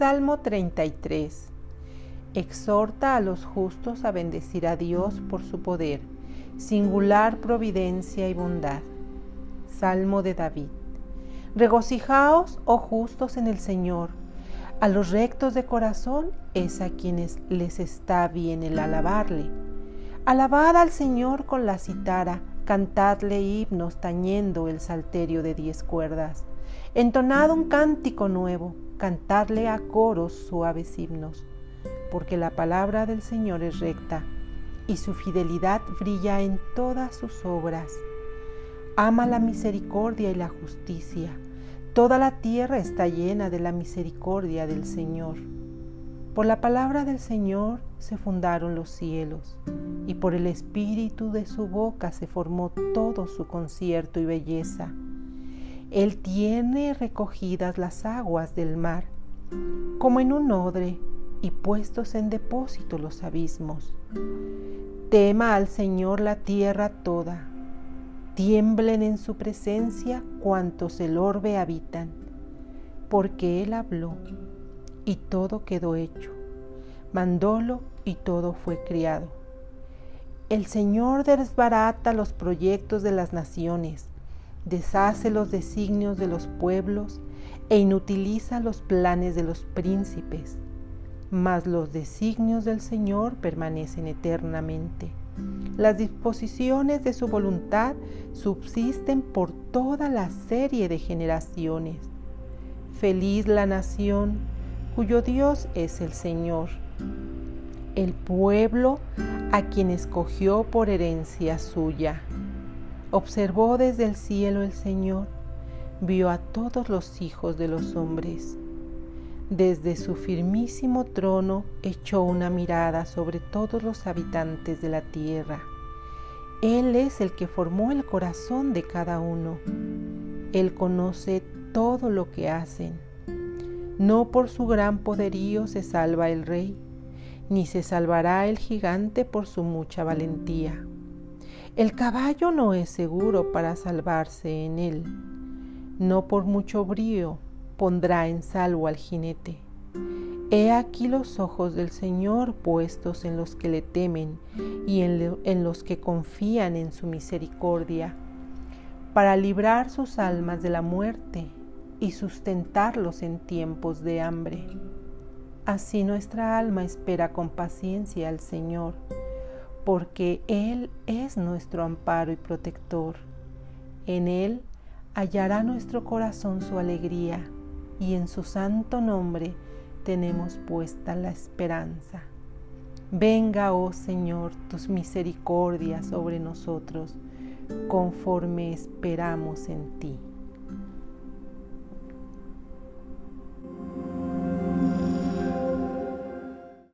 Salmo 33. Exhorta a los justos a bendecir a Dios por su poder, singular providencia y bondad. Salmo de David. Regocijaos, oh justos, en el Señor. A los rectos de corazón es a quienes les está bien el alabarle. Alabad al Señor con la citara, cantadle himnos tañendo el salterio de diez cuerdas. Entonad un cántico nuevo, cantadle a coros suaves himnos, porque la palabra del Señor es recta y su fidelidad brilla en todas sus obras. Ama la misericordia y la justicia. Toda la tierra está llena de la misericordia del Señor. Por la palabra del Señor se fundaron los cielos, y por el espíritu de su boca se formó todo su concierto y belleza. Él tiene recogidas las aguas del mar, como en un odre, y puestos en depósito los abismos. Tema al Señor la tierra toda, tiemblen en su presencia cuantos el orbe habitan, porque Él habló y todo quedó hecho, mandólo y todo fue criado. El Señor desbarata los proyectos de las naciones, deshace los designios de los pueblos e inutiliza los planes de los príncipes, mas los designios del Señor permanecen eternamente. Las disposiciones de su voluntad subsisten por toda la serie de generaciones. Feliz la nación cuyo Dios es el Señor, el pueblo a quien escogió por herencia suya. Observó desde el cielo el Señor, vio a todos los hijos de los hombres. Desde su firmísimo trono echó una mirada sobre todos los habitantes de la tierra. Él es el que formó el corazón de cada uno. Él conoce todo lo que hacen. No por su gran poderío se salva el rey, ni se salvará el gigante por su mucha valentía. El caballo no es seguro para salvarse en él. No por mucho brío pondrá en salvo al jinete. He aquí los ojos del Señor puestos en los que le temen y en, en, los que confían en su misericordia, para librar sus almas de la muerte y sustentarlos en tiempos de hambre. Así nuestra alma espera con paciencia al Señor porque Él es nuestro amparo y protector. En Él hallará nuestro corazón su alegría y en su santo nombre tenemos puesta la esperanza. Venga, oh Señor, tus misericordias sobre nosotros, conforme esperamos en ti.